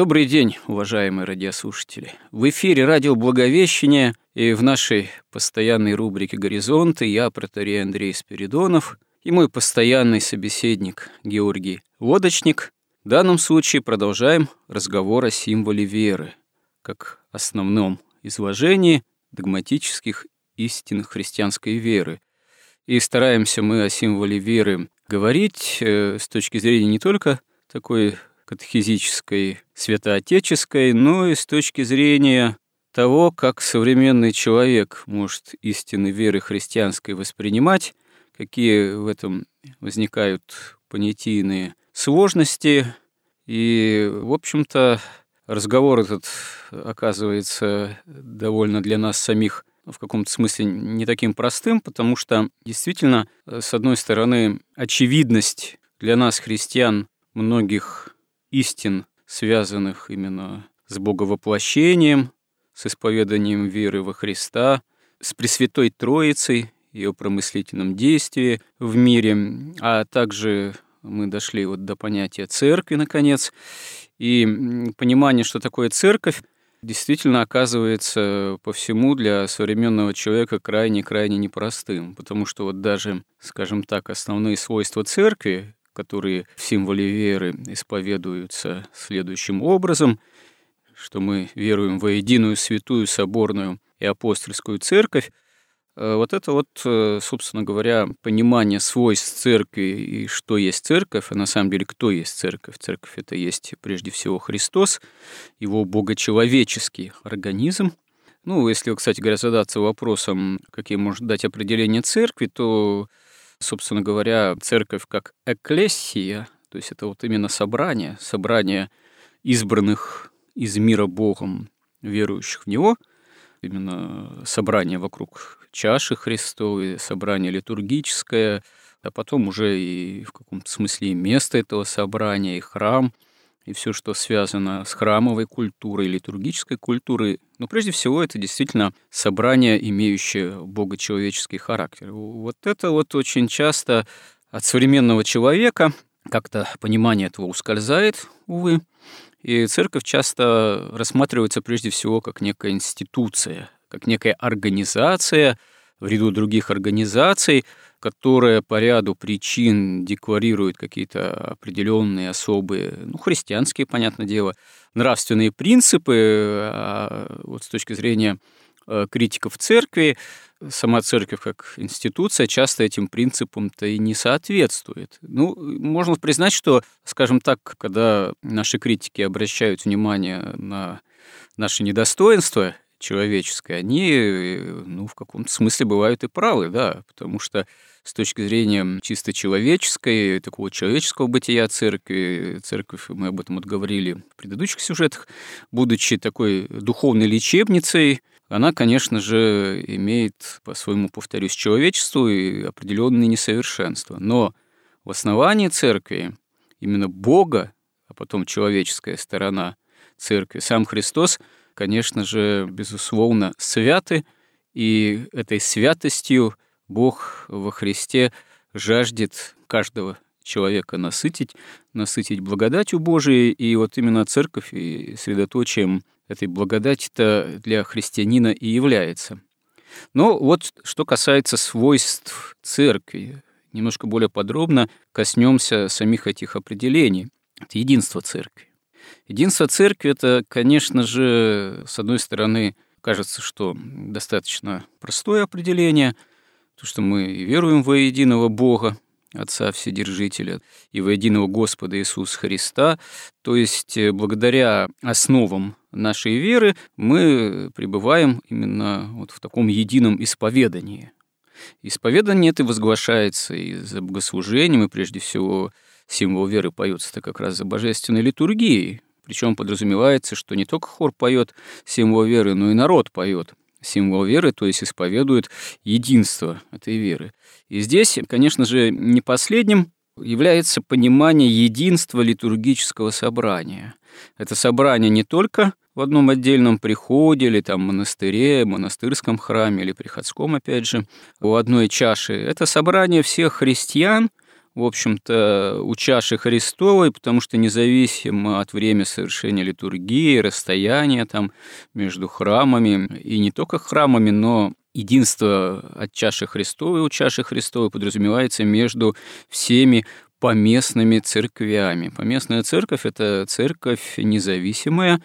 Добрый день, уважаемые радиослушатели. В эфире радио «Благовещение» и в нашей постоянной рубрике «Горизонты» я, протерей Андрей Спиридонов, и мой постоянный собеседник Георгий Лодочник. В данном случае продолжаем разговор о символе веры, как основном изложении догматических истин христианской веры. И стараемся мы о символе веры говорить э, с точки зрения не только такой катехизической, святоотеческой, но и с точки зрения того, как современный человек может истины веры христианской воспринимать, какие в этом возникают понятийные сложности. И, в общем-то, разговор этот оказывается довольно для нас самих в каком-то смысле не таким простым, потому что действительно, с одной стороны, очевидность для нас, христиан, многих истин, связанных именно с боговоплощением, с исповеданием веры во Христа, с Пресвятой Троицей, ее промыслительном действии в мире, а также мы дошли вот до понятия церкви, наконец, и понимание, что такое церковь, действительно оказывается по всему для современного человека крайне-крайне непростым, потому что вот даже, скажем так, основные свойства церкви, которые в символе веры исповедуются следующим образом, что мы веруем во единую святую соборную и апостольскую церковь, э, вот это вот, э, собственно говоря, понимание свойств церкви и что есть церковь, а на самом деле кто есть церковь. Церковь это есть прежде всего Христос, его богочеловеческий организм. Ну, если, кстати говоря, задаться вопросом, какие может дать определение церкви, то собственно говоря, церковь как экклесия, то есть это вот именно собрание, собрание избранных из мира Богом, верующих в Него, именно собрание вокруг чаши Христовой, собрание литургическое, а потом уже и в каком-то смысле и место этого собрания, и храм – и все, что связано с храмовой культурой, литургической культурой. Но прежде всего это действительно собрание, имеющее богочеловеческий характер. Вот это вот очень часто от современного человека как-то понимание этого ускользает, увы. И церковь часто рассматривается прежде всего как некая институция, как некая организация в ряду других организаций, которая по ряду причин декларирует какие-то определенные особые, ну, христианские, понятное дело, нравственные принципы, а вот с точки зрения э, критиков церкви, сама церковь как институция часто этим принципам-то и не соответствует. Ну, можно признать, что, скажем так, когда наши критики обращают внимание на наши недостоинства человеческое, они, ну, в каком-то смысле бывают и правы, да, потому что с точки зрения чисто человеческой, такого человеческого бытия церкви. Церковь, мы об этом вот говорили в предыдущих сюжетах, будучи такой духовной лечебницей, она, конечно же, имеет, по своему, повторюсь, человечеству и определенные несовершенства. Но в основании церкви именно Бога, а потом человеческая сторона церкви, сам Христос, конечно же, безусловно, святы, и этой святостью – Бог во Христе жаждет каждого человека насытить, насытить благодатью Божией, и вот именно церковь и средоточием этой благодати-то для христианина и является. Но вот что касается свойств церкви, немножко более подробно коснемся самих этих определений. Это единство церкви. Единство церкви – это, конечно же, с одной стороны, кажется, что достаточно простое определение – то, что мы веруем во единого Бога, Отца Вседержителя, и во единого Господа Иисуса Христа, то есть э, благодаря основам нашей веры мы пребываем именно вот в таком едином исповедании. Исповедание это возглашается и за богослужением, и прежде всего символ веры поется это как раз за божественной литургией. Причем подразумевается, что не только хор поет символ веры, но и народ поет символ веры, то есть исповедует единство этой веры. И здесь, конечно же, не последним является понимание единства литургического собрания. Это собрание не только в одном отдельном приходе или там монастыре, монастырском храме или приходском, опять же, у одной чаши. Это собрание всех христиан, в общем-то, у чаши Христовой, потому что независимо от времени совершения литургии, расстояния там между храмами, и не только храмами, но единство от чаши Христовой у чаши Христовой подразумевается между всеми поместными церквями. Поместная церковь – это церковь независимая,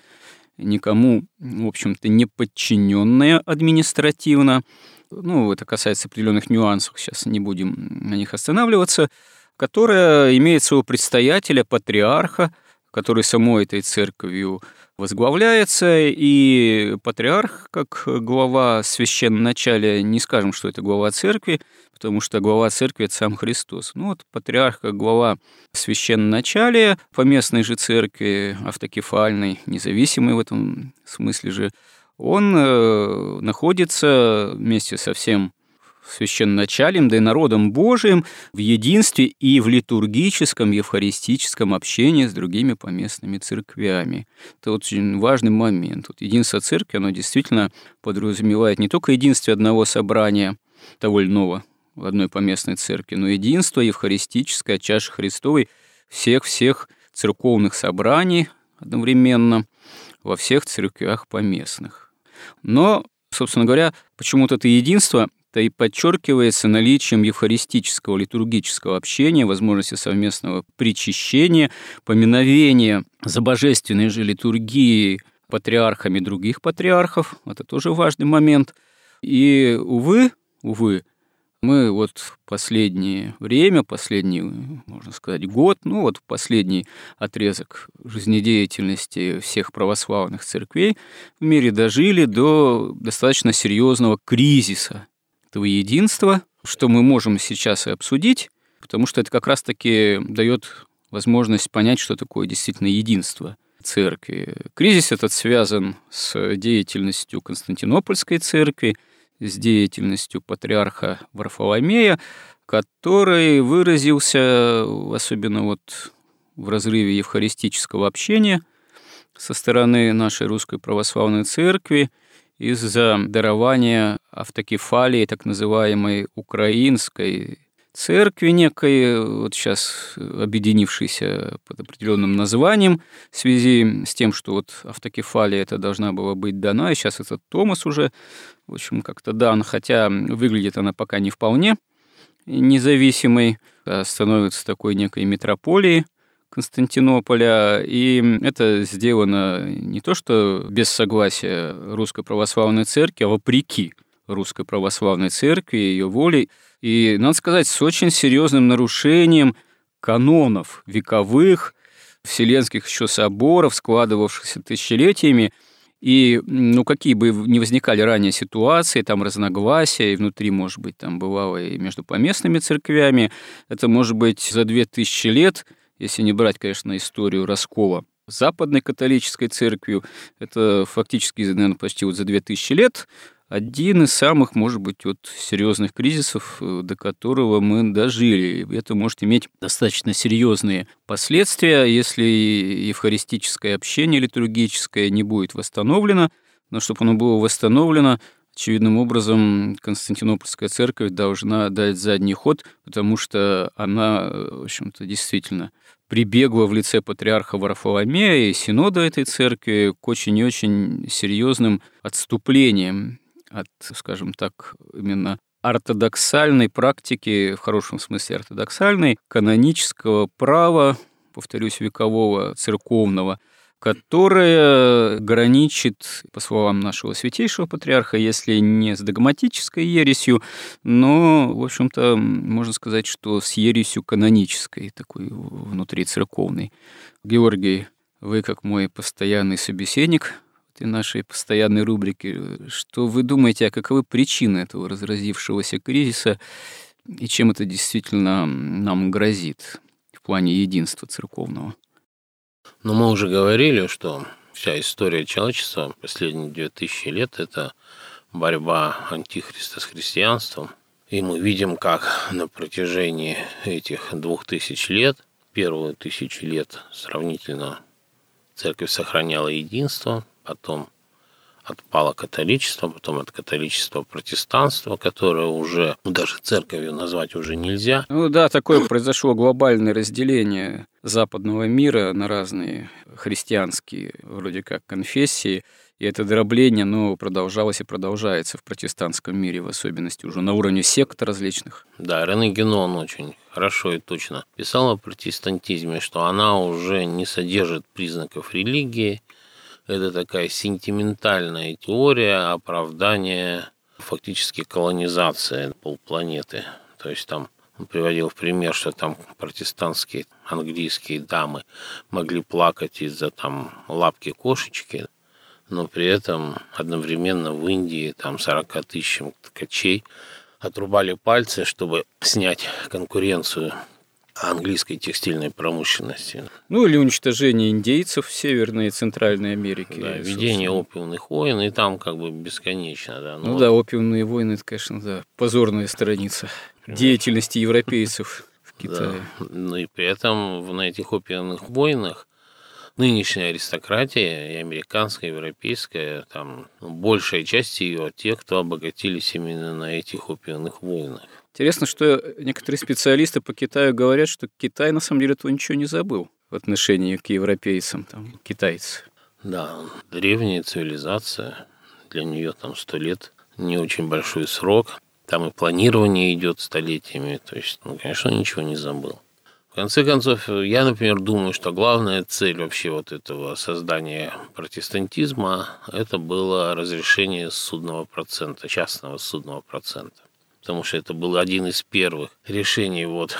никому, в общем-то, не подчиненная административно. Ну, это касается определенных нюансов, сейчас не будем на них останавливаться – которая имеет своего предстоятеля, патриарха, который самой этой церковью возглавляется, и патриарх, как глава священноначалия, не скажем, что это глава церкви, потому что глава церкви – это сам Христос. Ну вот патриарх, как глава священноначалия по местной же церкви, автокефальной, независимой в этом смысле же, он э, находится вместе со всем священначалием, да и народом Божиим в единстве и в литургическом, евхаристическом общении с другими поместными церквями. Это очень важный момент. Вот единство церкви, оно действительно подразумевает не только единство одного собрания, того или иного, в одной поместной церкви, но единство евхаристическое, чаши Христовой всех-всех церковных собраний одновременно во всех церквях поместных. Но, собственно говоря, почему-то это единство то и подчеркивается наличием евхаристического литургического общения, возможности совместного причащения, поминовения за божественной же литургией патриархами других патриархов. Это тоже важный момент. И, увы, увы, мы вот последнее время, последний, можно сказать, год, ну вот последний отрезок жизнедеятельности всех православных церквей в мире дожили до достаточно серьезного кризиса этого единства, что мы можем сейчас и обсудить, потому что это как раз-таки дает возможность понять, что такое действительно единство церкви. Кризис этот связан с деятельностью Константинопольской церкви, с деятельностью патриарха Варфоломея, который выразился особенно вот в разрыве евхаристического общения со стороны нашей русской православной церкви – из-за дарования автокефалии так называемой украинской церкви некой, вот сейчас объединившейся под определенным названием в связи с тем, что вот автокефалия это должна была быть дана, и сейчас этот Томас уже, в общем, как-то дан, хотя выглядит она пока не вполне независимой, а становится такой некой метрополией, Константинополя, и это сделано не то что без согласия Русской Православной Церкви, а вопреки Русской Православной Церкви, ее волей, и, надо сказать, с очень серьезным нарушением канонов вековых, вселенских еще соборов, складывавшихся тысячелетиями, и, ну, какие бы ни возникали ранее ситуации, там разногласия, и внутри, может быть, там бывало и между поместными церквями, это, может быть, за две тысячи лет – если не брать, конечно, историю раскола западной католической церковью, это фактически, наверное, почти вот за 2000 лет один из самых, может быть, вот серьезных кризисов, э, до которого мы дожили. Это может иметь достаточно серьезные последствия, если евхаристическое общение литургическое не будет восстановлено. Но чтобы оно было восстановлено, очевидным образом Константинопольская церковь должна дать задний ход, потому что она, э, в общем-то, действительно прибегла в лице патриарха Варфоломея и синода этой церкви к очень и очень серьезным отступлениям от, скажем так, именно ортодоксальной практики, в хорошем смысле ортодоксальной, канонического права, повторюсь, векового, церковного, которое граничит, по словам нашего святейшего патриарха, если не с догматической ересью, но, в общем-то, можно сказать, что с ересью канонической, такой внутри церковной. Георгий, вы как мой постоянный собеседник этой нашей постоянной рубрики, что вы думаете, а каковы причины этого разразившегося кризиса и чем это действительно нам грозит в плане единства церковного? Ну, мы уже говорили, что вся история человечества последние 2000 лет – это борьба антихриста с христианством. И мы видим, как на протяжении этих двух тысяч лет, первые тысячи лет сравнительно церковь сохраняла единство, потом отпало католичество, потом от католичества протестанство, которое уже ну, даже церковью назвать уже нельзя. Ну да, такое произошло глобальное разделение западного мира на разные христианские вроде как конфессии. И это дробление, оно продолжалось и продолжается в протестантском мире, в особенности уже на уровне сект различных. Да, Рене Генон очень хорошо и точно писал о протестантизме, что она уже не содержит признаков религии, это такая сентиментальная теория оправдания фактически колонизации полпланеты. То есть там он приводил в пример, что там протестантские английские дамы могли плакать из-за там лапки кошечки, но при этом одновременно в Индии там 40 тысячам ткачей отрубали пальцы, чтобы снять конкуренцию английской текстильной промышленности. Ну или уничтожение индейцев в Северной и Центральной Америке. Да, ведение опиумных войн, и там как бы бесконечно. Да. Ну, ну вот... да, опиумные войны, это, конечно, да, позорная страница деятельности европейцев в Китае. Да. Ну и при этом на этих опиумных войнах нынешняя аристократия, и американская, и европейская, там большая часть ее те, кто обогатились именно на этих опиумных войнах. Интересно, что некоторые специалисты по Китаю говорят, что Китай на самом деле этого ничего не забыл в отношении к европейцам, там, китайцы. Да, древняя цивилизация, для нее там сто лет не очень большой срок. Там и планирование идет столетиями. То есть, ну, конечно, ничего не забыл. В конце концов, я, например, думаю, что главная цель вообще вот этого создания протестантизма – это было разрешение судного процента, частного судного процента потому что это был один из первых решений. Вот.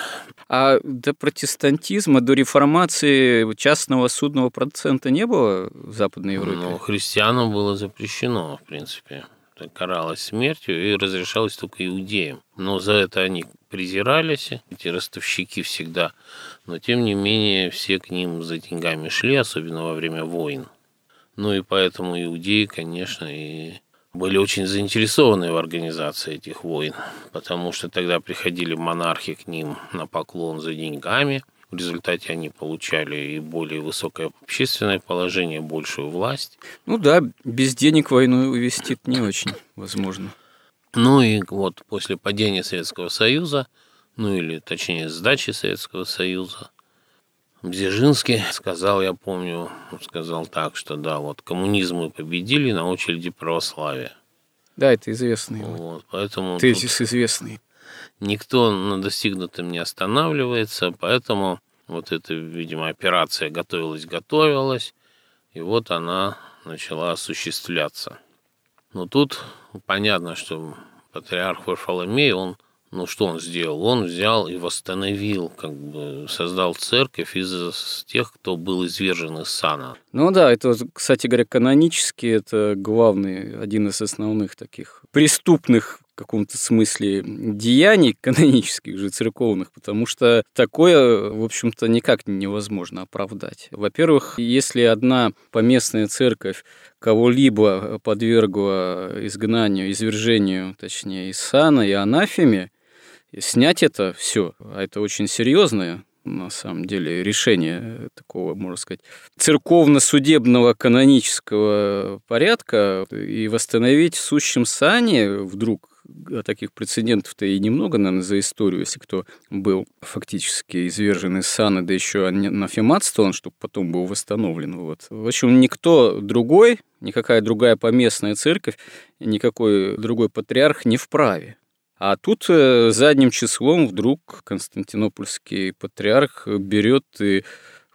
А до протестантизма, до реформации частного судного процента не было в Западной Европе? Ну, христианам было запрещено, в принципе. Это каралось смертью и разрешалось только иудеям. Но за это они презирались, эти ростовщики всегда. Но, тем не менее, все к ним за деньгами шли, особенно во время войн. Ну и поэтому иудеи, конечно, и были очень заинтересованы в организации этих войн, потому что тогда приходили монархи к ним на поклон за деньгами. В результате они получали и более высокое общественное положение, большую власть. Ну да, без денег войну вести не очень возможно. Ну и вот после падения Советского Союза, ну или точнее сдачи Советского Союза, Бзежинский сказал, я помню, сказал так, что да, вот коммунизм мы победили на очереди православия. Да, это известный. Вот, поэтому тезис известный. Никто на достигнутом не останавливается, поэтому вот эта, видимо, операция готовилась, готовилась, и вот она начала осуществляться. Но тут понятно, что патриарх Варфоломей, он ну, что он сделал? Он взял и восстановил, как бы создал церковь из тех, кто был извержен из сана. Ну да, это, кстати говоря, канонически это главный, один из основных таких преступных в каком-то смысле деяний канонических же церковных, потому что такое, в общем-то, никак невозможно оправдать. Во-первых, если одна поместная церковь кого-либо подвергла изгнанию, извержению, точнее, из сана и анафеме, снять это все, а это очень серьезное на самом деле решение такого, можно сказать, церковно-судебного канонического порядка и восстановить в сущем сане вдруг а таких прецедентов-то и немного, наверное, за историю, если кто был фактически извержен из сана, да еще анафематствован, чтобы потом был восстановлен. Вот. В общем, никто другой, никакая другая поместная церковь, никакой другой патриарх не вправе а тут э, задним числом вдруг Константинопольский патриарх берет и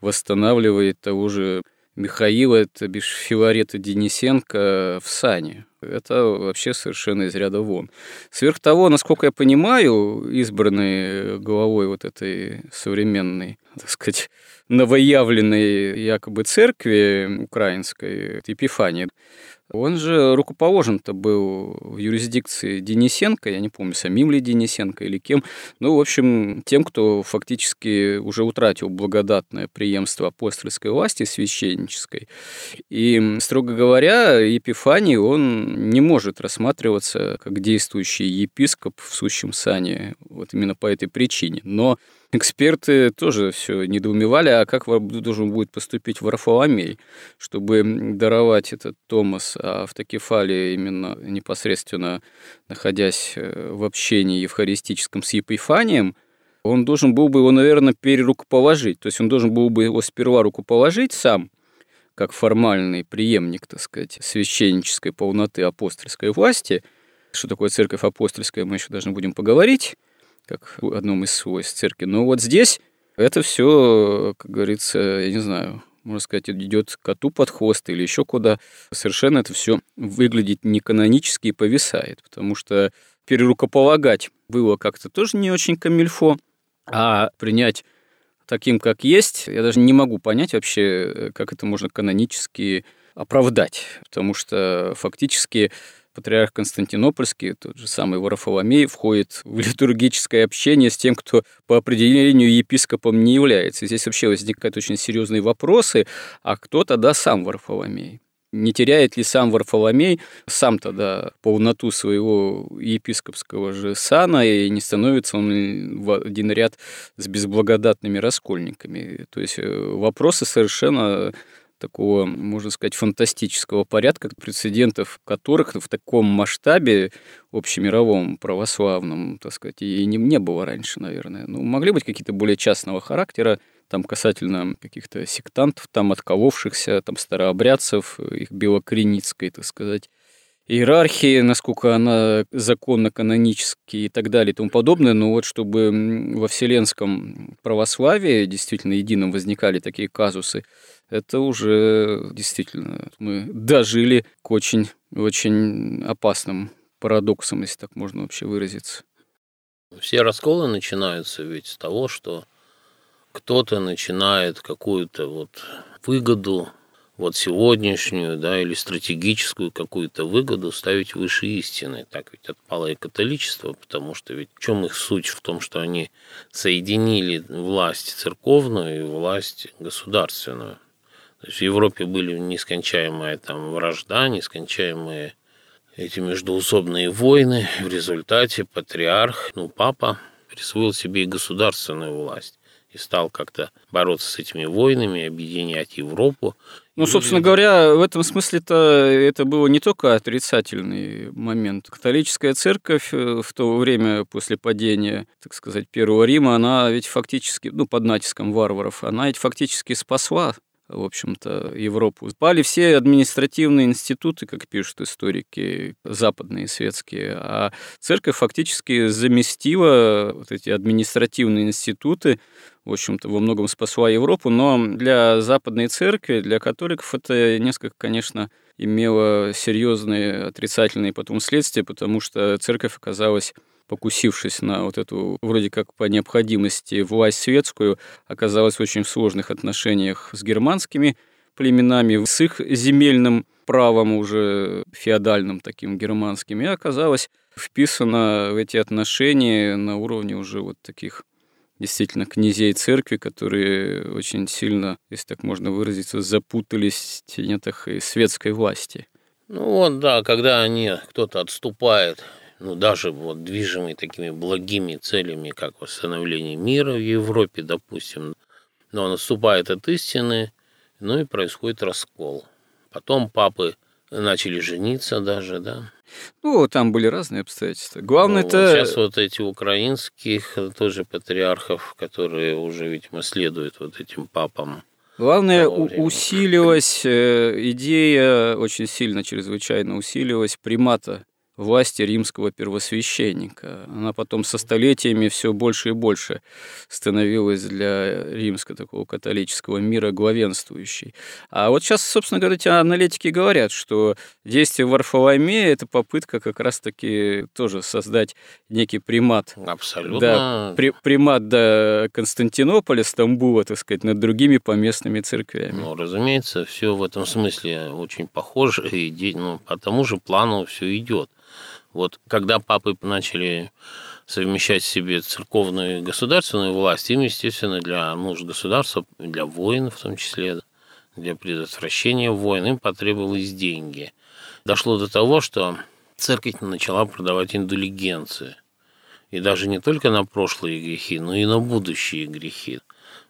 восстанавливает того же Михаила, это бишь Филарета Денисенко в сане. Это вообще совершенно из ряда вон. Сверх того, насколько я понимаю, избранный главой вот этой современной так сказать, новоявленной якобы церкви украинской, Епифании, он же рукоположен-то был в юрисдикции Денисенко, я не помню, самим ли Денисенко или кем. Ну, в общем, тем, кто фактически уже утратил благодатное преемство апостольской власти священнической. И, строго говоря, Епифаний, он не может рассматриваться как действующий епископ в сущем сане, вот именно по этой причине. Но Эксперты тоже все недоумевали, а как должен будет поступить Варфоломей, чтобы даровать этот Томас автокефалии именно непосредственно находясь э, в общении евхаристическом с Епифанием, он должен был бы его, наверное, перерукоположить. То есть он должен был бы его сперва рукоположить сам, как формальный преемник, так сказать, священнической полноты апостольской власти. Что такое церковь апостольская, мы еще должны будем поговорить как в одном из свойств церкви. Но вот здесь это все, как говорится, я не знаю, можно сказать, идет коту под хвост или еще куда. Совершенно это все выглядит не канонически и повисает, потому что перерукополагать было как-то тоже не очень камильфо, а принять таким, как есть, я даже не могу понять вообще, как это можно канонически оправдать, потому что фактически патриарх Константинопольский, тот же самый Варафоломей, входит в литургическое общение с тем, кто по определению епископом не является. Здесь вообще возникают очень серьезные вопросы, а кто тогда сам Варфоломей? Не теряет ли сам Варфоломей сам тогда полноту своего епископского же сана, и не становится он в один ряд с безблагодатными раскольниками? То есть э, вопросы совершенно такого, можно сказать, фантастического порядка, прецедентов которых в таком масштабе общемировом, православном, так сказать, и не, не было раньше, наверное. Ну, могли быть какие-то более частного характера, там касательно каких-то сектантов, там отколовшихся, там старообрядцев, их белокреницкой, так сказать, иерархии, насколько она законно, канонически и так далее и тому подобное, но вот чтобы во вселенском православии действительно единым возникали такие казусы, это уже действительно мы дожили к очень, очень опасным парадоксам, если так можно вообще выразиться. Все расколы начинаются ведь с того, что кто-то начинает какую-то вот выгоду, вот сегодняшнюю, да, или стратегическую какую-то выгоду ставить выше истины. Так ведь отпало и католичество, потому что ведь в чем их суть? В том, что они соединили власть церковную и власть государственную. То есть в Европе были нескончаемая там вражда, нескончаемые эти междуусобные войны. В результате патриарх, ну, папа, присвоил себе и государственную власть и стал как-то бороться с этими войнами, объединять Европу. Ну, собственно говоря, в этом смысле-то это было не только отрицательный момент. Католическая церковь э, в то время после падения, так сказать, Первого Рима, она ведь фактически, ну, под натиском варваров, она ведь фактически спасла в общем-то, Европу. Пали все административные институты, как пишут историки, западные, светские, а церковь фактически заместила вот эти административные институты, в общем-то, во многом спасла Европу, но для западной церкви, для католиков это несколько, конечно, имело серьезные отрицательные потом следствия, потому что церковь оказалась покусившись на вот эту вроде как по необходимости власть светскую, оказалась в очень сложных отношениях с германскими племенами, с их земельным правом уже феодальным таким германским, и оказалась вписана в эти отношения на уровне уже вот таких действительно князей церкви, которые очень сильно, если так можно выразиться, запутались в тенетах и светской власти. Ну вот, да, когда они, кто-то отступает ну, даже вот движимый такими благими целями, как восстановление мира в Европе, допустим, но наступает от истины, ну и происходит раскол. Потом папы начали жениться даже, да. Ну, там были разные обстоятельства. Главное ну, это... Сейчас вот эти украинских тоже патриархов, которые уже, видимо, следуют вот этим папам. Главное, усилилась э, идея, очень сильно, чрезвычайно усилилась примата власти римского первосвященника. Она потом со столетиями все больше и больше становилась для римского такого католического мира главенствующей. А вот сейчас, собственно говоря, эти аналитики говорят, что действие Варфоломея – это попытка как раз-таки тоже создать некий примат. Абсолютно. Да, при, примат до Константинополя, Стамбула, так сказать, над другими поместными церквями. Ну, разумеется, все в этом смысле очень похоже, и ну, по тому же плану все идет. Вот когда папы начали совмещать в себе церковную и государственную власть, им, естественно, для нужд государства, для войн в том числе, для предотвращения войн, им потребовались деньги. Дошло до того, что церковь начала продавать индулигенции. И даже не только на прошлые грехи, но и на будущие грехи.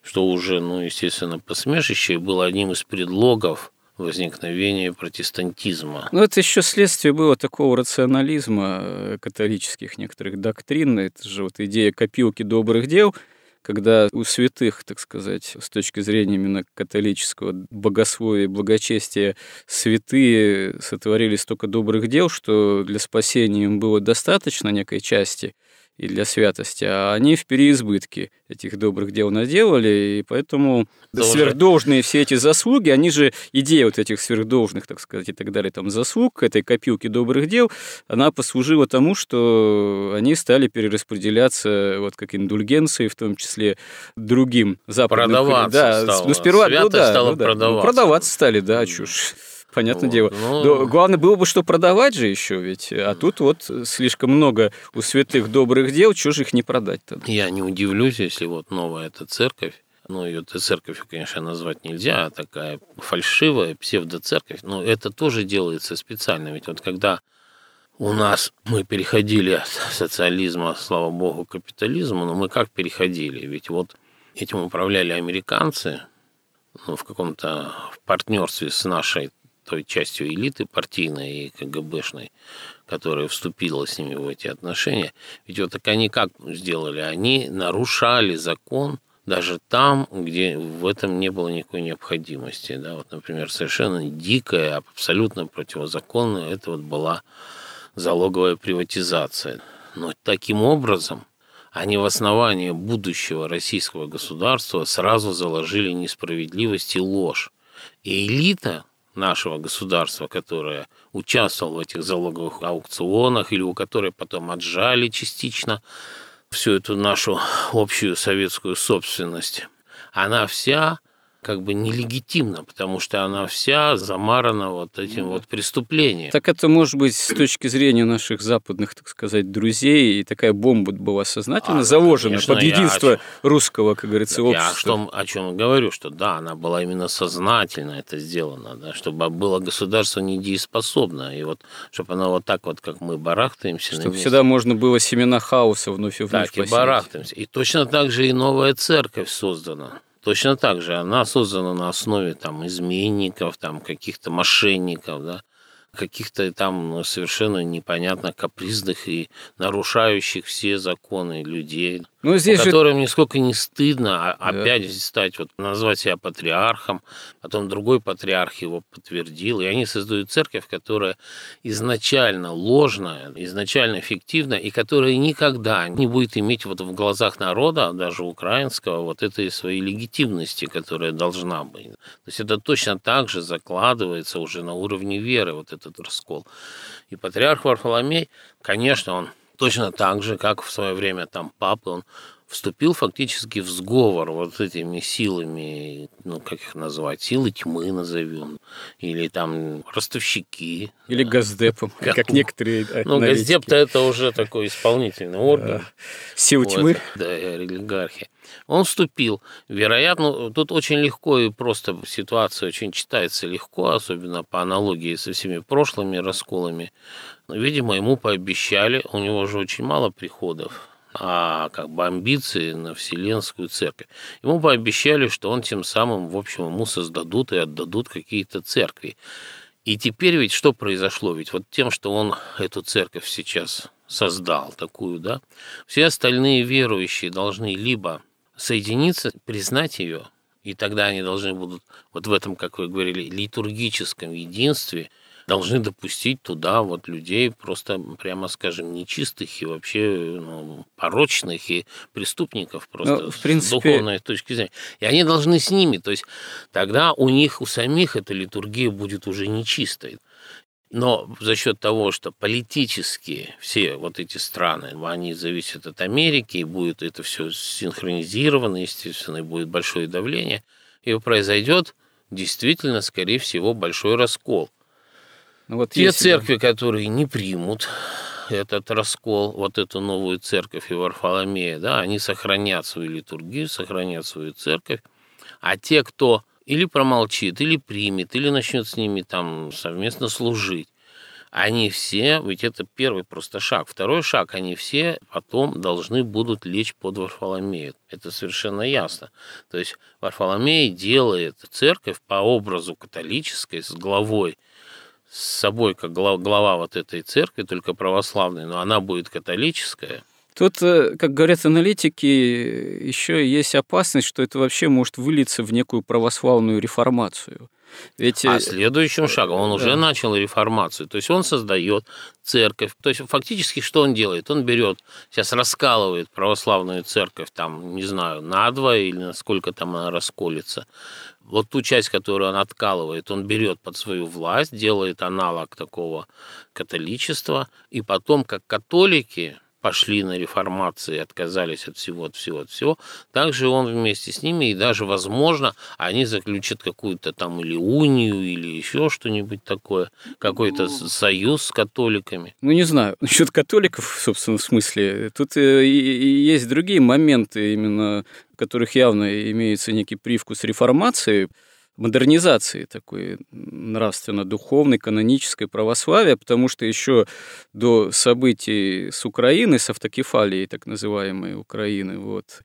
Что уже, ну, естественно, посмешище было одним из предлогов возникновения протестантизма. Ну, это еще следствие было такого рационализма э, католических некоторых доктрин. Это же вот идея копилки добрых дел, когда у святых, так сказать, с точки зрения именно католического богословия и благочестия, святые сотворили столько добрых дел, что для спасения им было достаточно некой части – и для святости, а они в переизбытке этих добрых дел наделали, и поэтому Должен. сверхдолжные все эти заслуги, они же, идея вот этих сверхдолжных, так сказать, и так далее, там, заслуг, этой копилки добрых дел, она послужила тому, что они стали перераспределяться, вот как индульгенции, в том числе другим западным... Продаваться да, стало. Ну, сперва, Святость ну, да, стала ну, да, продаваться. продаваться стали, да, чушь. Понятное вот, дело. Ну... Главное было бы, что продавать же еще ведь. А тут вот слишком много у святых добрых дел, чего же их не продать-то? Я не удивлюсь, если вот новая эта церковь, ну, ее церковью, конечно, назвать нельзя, а такая фальшивая псевдоцерковь, но это тоже делается специально. Ведь вот когда у нас мы переходили от социализма, слава богу, к капитализму, но мы как переходили? Ведь вот этим управляли американцы, ну, в каком-то партнерстве с нашей той частью элиты партийной и КГБшной, которая вступила с ними в эти отношения. Ведь вот так они как сделали? Они нарушали закон даже там, где в этом не было никакой необходимости. Да? Вот, например, совершенно дикая, абсолютно противозаконная, это вот была залоговая приватизация. Но таким образом они в основании будущего российского государства сразу заложили несправедливость и ложь. И элита нашего государства, которое участвовало в этих залоговых аукционах или у которой потом отжали частично всю эту нашу общую советскую собственность, она вся как бы нелегитимна, потому что она вся замарана вот этим вот преступлением. Так это может быть с точки зрения наших западных, так сказать, друзей, и такая бомба была сознательно а, заложена конечно, под единство я, русского, как говорится, общества. Я о, том, о чем говорю, что да, она была именно сознательно это сделана, да, чтобы было государство недееспособно, и вот чтобы оно вот так вот, как мы барахтаемся. Чтобы всегда можно было семена хаоса вновь и вновь Так, посеять. и барахтаемся. И точно так же и новая церковь создана. Точно так же она создана на основе там изменников, там каких-то мошенников, да, каких-то там ну, совершенно непонятно капризных и нарушающих все законы людей. Ну, здесь которым же... нисколько не стыдно а да. опять стать, вот назвать себя патриархом, потом другой патриарх его подтвердил, и они создают церковь, которая изначально ложная, изначально фиктивная, и которая никогда не будет иметь вот в глазах народа, даже украинского, вот этой своей легитимности, которая должна быть. То есть это точно так же закладывается уже на уровне веры, вот этот раскол. И патриарх Варфоломей, конечно, он точно так же, как в свое время там папа, он вступил фактически в сговор вот с этими силами, ну, как их назвать, силы тьмы назовем, или там ростовщики. Или да. Газдепом, как, как некоторые Ну, Газдеп-то это уже такой исполнительный орган. Силы вот, тьмы. Да, олигархи. Он вступил. Вероятно, тут очень легко и просто ситуация очень читается легко, особенно по аналогии со всеми прошлыми расколами. Видимо, ему пообещали, у него же очень мало приходов, а как бы амбиции на Вселенскую церковь. Ему пообещали, что он тем самым, в общем, ему создадут и отдадут какие-то церкви. И теперь ведь что произошло? Ведь вот тем, что он эту церковь сейчас создал такую, да, все остальные верующие должны либо соединиться, признать ее, и тогда они должны будут вот в этом, как вы говорили, литургическом единстве должны допустить туда вот людей просто, прямо скажем, нечистых и вообще ну, порочных и преступников просто ну, в принципе... с духовной точки зрения. И они должны с ними, то есть тогда у них, у самих эта литургия будет уже нечистой. Но за счет того, что политически все вот эти страны, они зависят от Америки, и будет это все синхронизировано, естественно, и будет большое давление, и произойдет действительно, скорее всего, большой раскол. Ну, вот Те если... церкви, которые не примут этот раскол, вот эту новую церковь и Варфоломея, да, они сохранят свою литургию, сохранят свою церковь, а те, кто или промолчит, или примет, или начнет с ними там совместно служить. Они все, ведь это первый просто шаг. Второй шаг, они все потом должны будут лечь под Варфоломею. Это совершенно ясно. То есть Варфоломей делает церковь по образу католической с главой, с собой как глава вот этой церкви, только православной, но она будет католическая – Тут, э, как говорят аналитики, еще есть опасность, что это вообще может вылиться в некую православную реформацию. Ведь... А э, следующим шагом он уже начал реформацию. То есть он создает церковь. То есть фактически что он делает? Он берет, сейчас раскалывает православную церковь, там, не знаю, на два или насколько там она расколется. Вот ту часть, которую он откалывает, он берет под свою власть, делает аналог такого католичества, и потом, как католики, пошли на реформацию и отказались от всего, от всего, от всего, также он вместе с ними, и даже, возможно, они заключат какую-то там или унию, или еще что-нибудь такое, какой-то ну, союз с католиками. Ну, не знаю, насчет католиков, в собственном смысле. Тут э, есть другие моменты, именно в которых явно имеется некий привкус реформации, модернизации такой нравственно-духовной, канонической православия, потому что еще до событий с Украины, с автокефалией так называемой Украины, вот,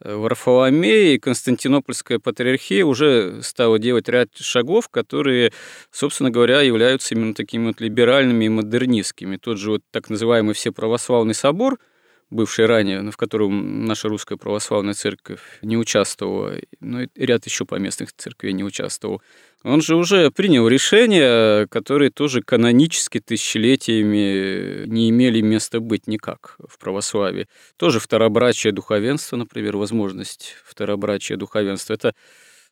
Варфоломей и Константинопольская патриархия уже стала делать ряд шагов, которые, собственно говоря, являются именно такими вот либеральными и модернистскими. Тот же вот так называемый Всеправославный собор – бывший ранее, в котором наша русская православная церковь не участвовала, ну и ряд еще поместных церквей не участвовал, он же уже принял решения, которые тоже канонически тысячелетиями не имели места быть никак в православии. Тоже второбрачие духовенства, например, возможность второбрачия духовенства. Это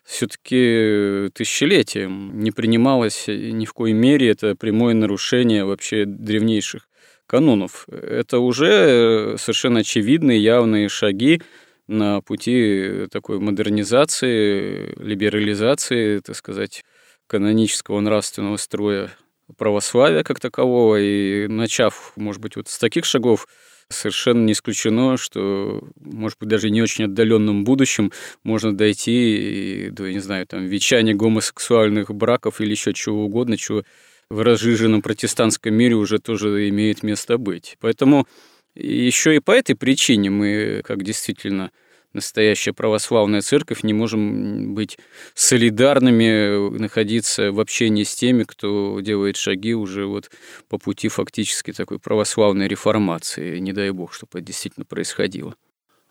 все-таки тысячелетием не принималось ни в коей мере. Это прямое нарушение вообще древнейших канонов. Это уже э, совершенно очевидные, явные шаги на пути такой модернизации, либерализации, так сказать, канонического нравственного строя православия как такового. И начав, может быть, вот с таких шагов, совершенно не исключено, что, может быть, даже не очень отдаленном будущем можно дойти до, не знаю, там, вечания гомосексуальных браков или еще чего угодно, чего в разжиженном протестантском мире уже тоже имеет место быть. Поэтому еще и по этой причине мы, как действительно настоящая православная церковь, не можем быть солидарными, находиться в общении с теми, кто делает шаги уже вот по пути фактически такой православной реформации. Не дай бог, чтобы это действительно происходило.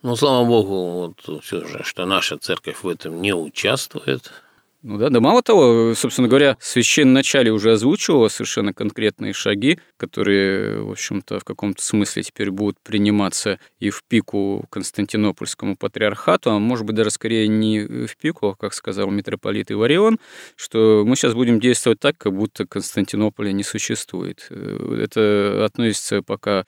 Ну, слава богу, вот все же, что наша церковь в этом не участвует. Ну да, да мало того, собственно говоря, священное начале уже озвучивало совершенно конкретные шаги, которые, в общем-то, в каком-то смысле теперь будут приниматься и в пику Константинопольскому патриархату, а может быть даже скорее не в пику, а, как сказал митрополит Иварион, что мы сейчас будем действовать так, как будто Константинополя не существует. Это относится пока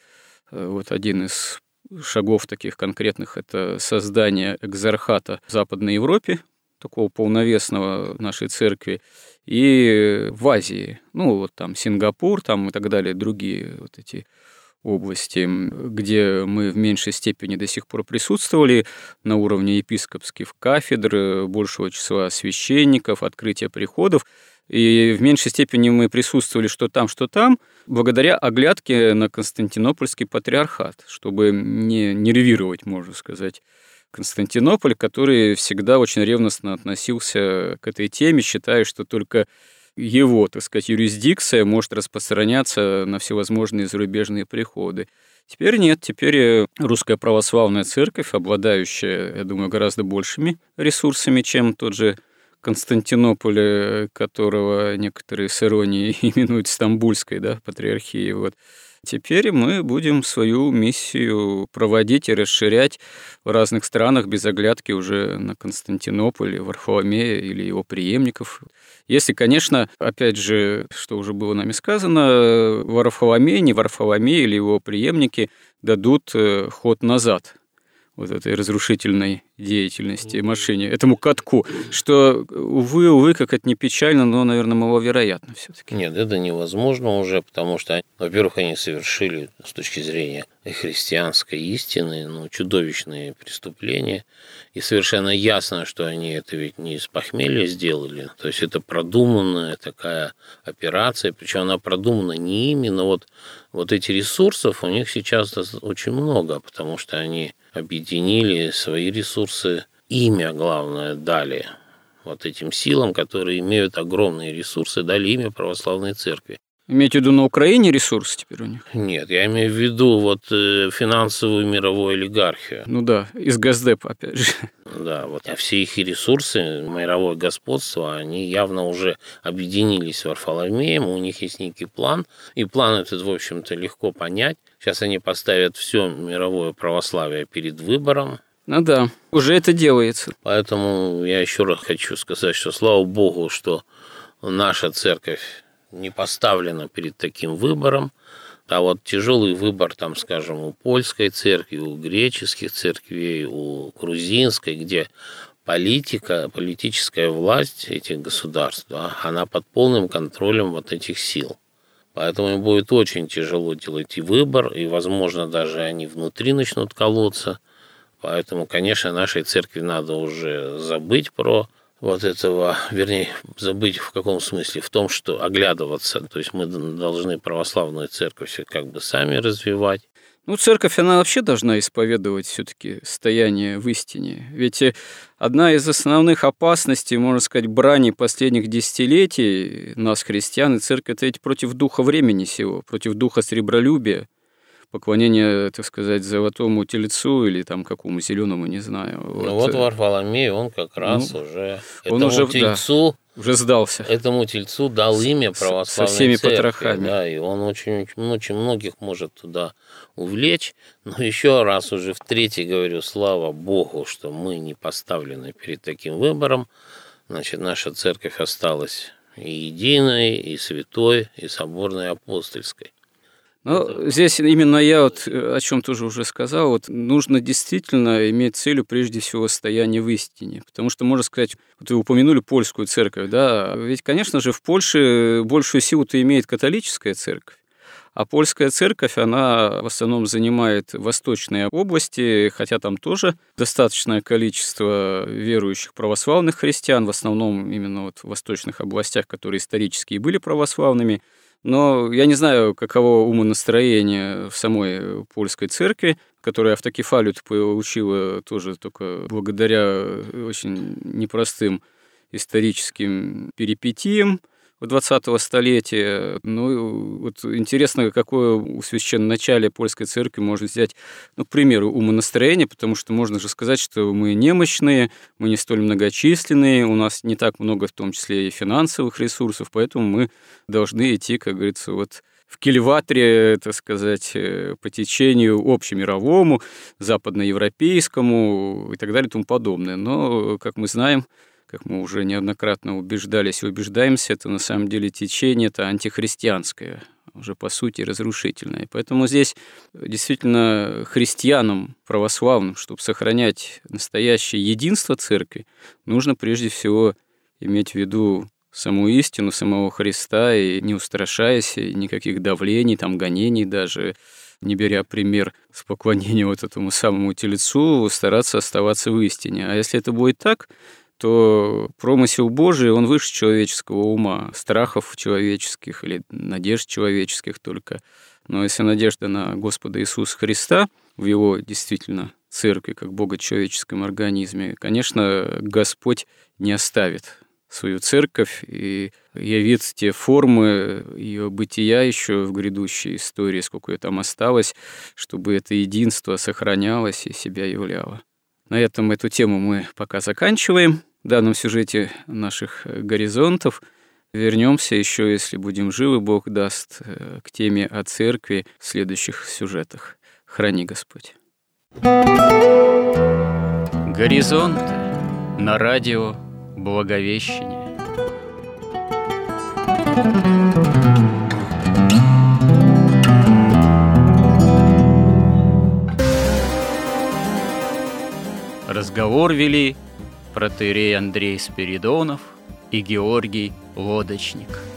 э, вот один из шагов таких конкретных – это создание экзархата в Западной Европе, такого полновесного нашей церкви, и в Азии, ну вот там Сингапур, там и так далее, другие вот эти области, где мы в меньшей степени до сих пор присутствовали. На уровне епископских кафедр, большего числа священников, открытия приходов, и в меньшей степени мы присутствовали что там, что там, благодаря оглядке на Константинопольский патриархат, чтобы не нервировать, можно сказать, Константинополь, который всегда очень ревностно относился к этой теме, считая, что только его, так сказать, юрисдикция может распространяться на всевозможные зарубежные приходы. Теперь нет, теперь э, русская православная церковь, обладающая, я думаю, гораздо большими ресурсами, чем тот же Константинополя, которого некоторые с иронией именуют Стамбульской, да, патриархией, вот, Теперь мы будем свою миссию проводить и расширять в разных странах без оглядки уже на Константинополь, Варфоломея или его преемников. Если, конечно, опять же, что уже было нами сказано, Варфоломей, не Варфоломей или его преемники дадут э, ход назад вот этой разрушительной деятельности машине, этому катку, что, увы, увы, как это не печально, но, наверное, маловероятно все таки Нет, это невозможно уже, потому что, во-первых, они совершили с точки зрения христианской истины ну, чудовищные преступления, и совершенно ясно, что они это ведь не из похмелья сделали, то есть это продуманная такая операция, причем она продумана не ими, но вот, вот эти ресурсов у них сейчас очень много, потому что они объединили свои ресурсы, имя, главное, дали вот этим силам, которые имеют огромные ресурсы, дали имя православной церкви. Имеете в виду на Украине ресурсы теперь у них? Нет, я имею в виду вот э, финансовую мировую олигархию. Ну да, из Газдепа, опять же. Да, вот а все их ресурсы, мировое господство, они явно уже объединились с Варфоломеем, у них есть некий план, и план этот, в общем-то, легко понять. Сейчас они поставят все мировое православие перед выбором, ну да, уже это делается. Поэтому я еще раз хочу сказать, что слава Богу, что наша церковь не поставлена перед таким выбором. А вот тяжелый выбор, там, скажем, у польской церкви, у греческих церквей, у грузинской, где политика, политическая власть этих государств, да, она под полным контролем вот этих сил. Поэтому им будет очень тяжело делать и выбор, и, возможно, даже они внутри начнут колоться. Поэтому, конечно, нашей церкви надо уже забыть про вот этого, вернее, забыть в каком смысле? В том, что оглядываться. То есть мы должны православную церковь как бы сами развивать. Ну, церковь, она вообще должна исповедовать все-таки стояние в истине. Ведь э, одна из основных опасностей, можно сказать, брани последних десятилетий нас, христиан, и церковь, это ведь против духа времени сего, против духа сребролюбия поклонение, так сказать, золотому тельцу или там какому зеленому, не знаю. Вот. Ну вот Варфоломей, он как раз ну, уже он уже, тельцу да, уже сдался. Этому тельцу дал имя православной Со всеми церкви, потрохами. Да, и он очень, очень многих может туда увлечь. Но еще раз уже в третий говорю, слава Богу, что мы не поставлены перед таким выбором. Значит, наша церковь осталась и единой, и святой, и соборной апостольской. Ну, здесь именно я вот э, о чем тоже уже сказал, вот нужно действительно иметь целью прежде всего стояние в истине, потому что, можно сказать, вот вы упомянули польскую церковь, да, ведь, конечно же, в Польше большую силу-то имеет католическая церковь, а польская церковь, она в основном занимает восточные области, хотя там тоже достаточное количество верующих православных христиан, в основном именно вот в восточных областях, которые исторически и были православными. Но я не знаю, каково умонастроение в самой польской церкви, которая автокефалию получила тоже только благодаря очень непростым историческим перипетиям 20-го столетия. Ну, вот интересно, какое у священноначалия польской церкви можно взять, ну, к примеру, умонастроение, потому что можно же сказать, что мы немощные, мы не столь многочисленные, у нас не так много, в том числе и финансовых ресурсов, поэтому мы должны идти, как говорится, вот в кильватре, так сказать, э, по течению общемировому, западноевропейскому и так далее и тому подобное. Но, как мы знаем, как мы уже неоднократно убеждались и убеждаемся, это на самом деле течение, это антихристианское, уже по сути разрушительное. Поэтому здесь действительно христианам православным, чтобы сохранять настоящее единство церкви, нужно прежде всего иметь в виду саму истину самого Христа и не устрашаясь никаких давлений, там, гонений даже, не беря пример с поклонением вот этому самому телецу, стараться оставаться в истине. А если это будет так, то промысел Божий, он выше человеческого ума, страхов человеческих или надежд человеческих только. Но если надежда на Господа Иисуса Христа в Его действительно церкви, как Бога человеческом организме, конечно, Господь не оставит свою церковь и явит те формы ее бытия еще в грядущей истории, сколько ее там осталось, чтобы это единство сохранялось и себя являло. На этом эту тему мы пока заканчиваем. Данном сюжете наших горизонтов. Вернемся еще, если будем живы, Бог даст, э, к теме о церкви в следующих сюжетах. Храни Господь. Горизонты на радио Благовещение. Разговор вели протеерей Андрей Спиридонов и Георгий Лодочник.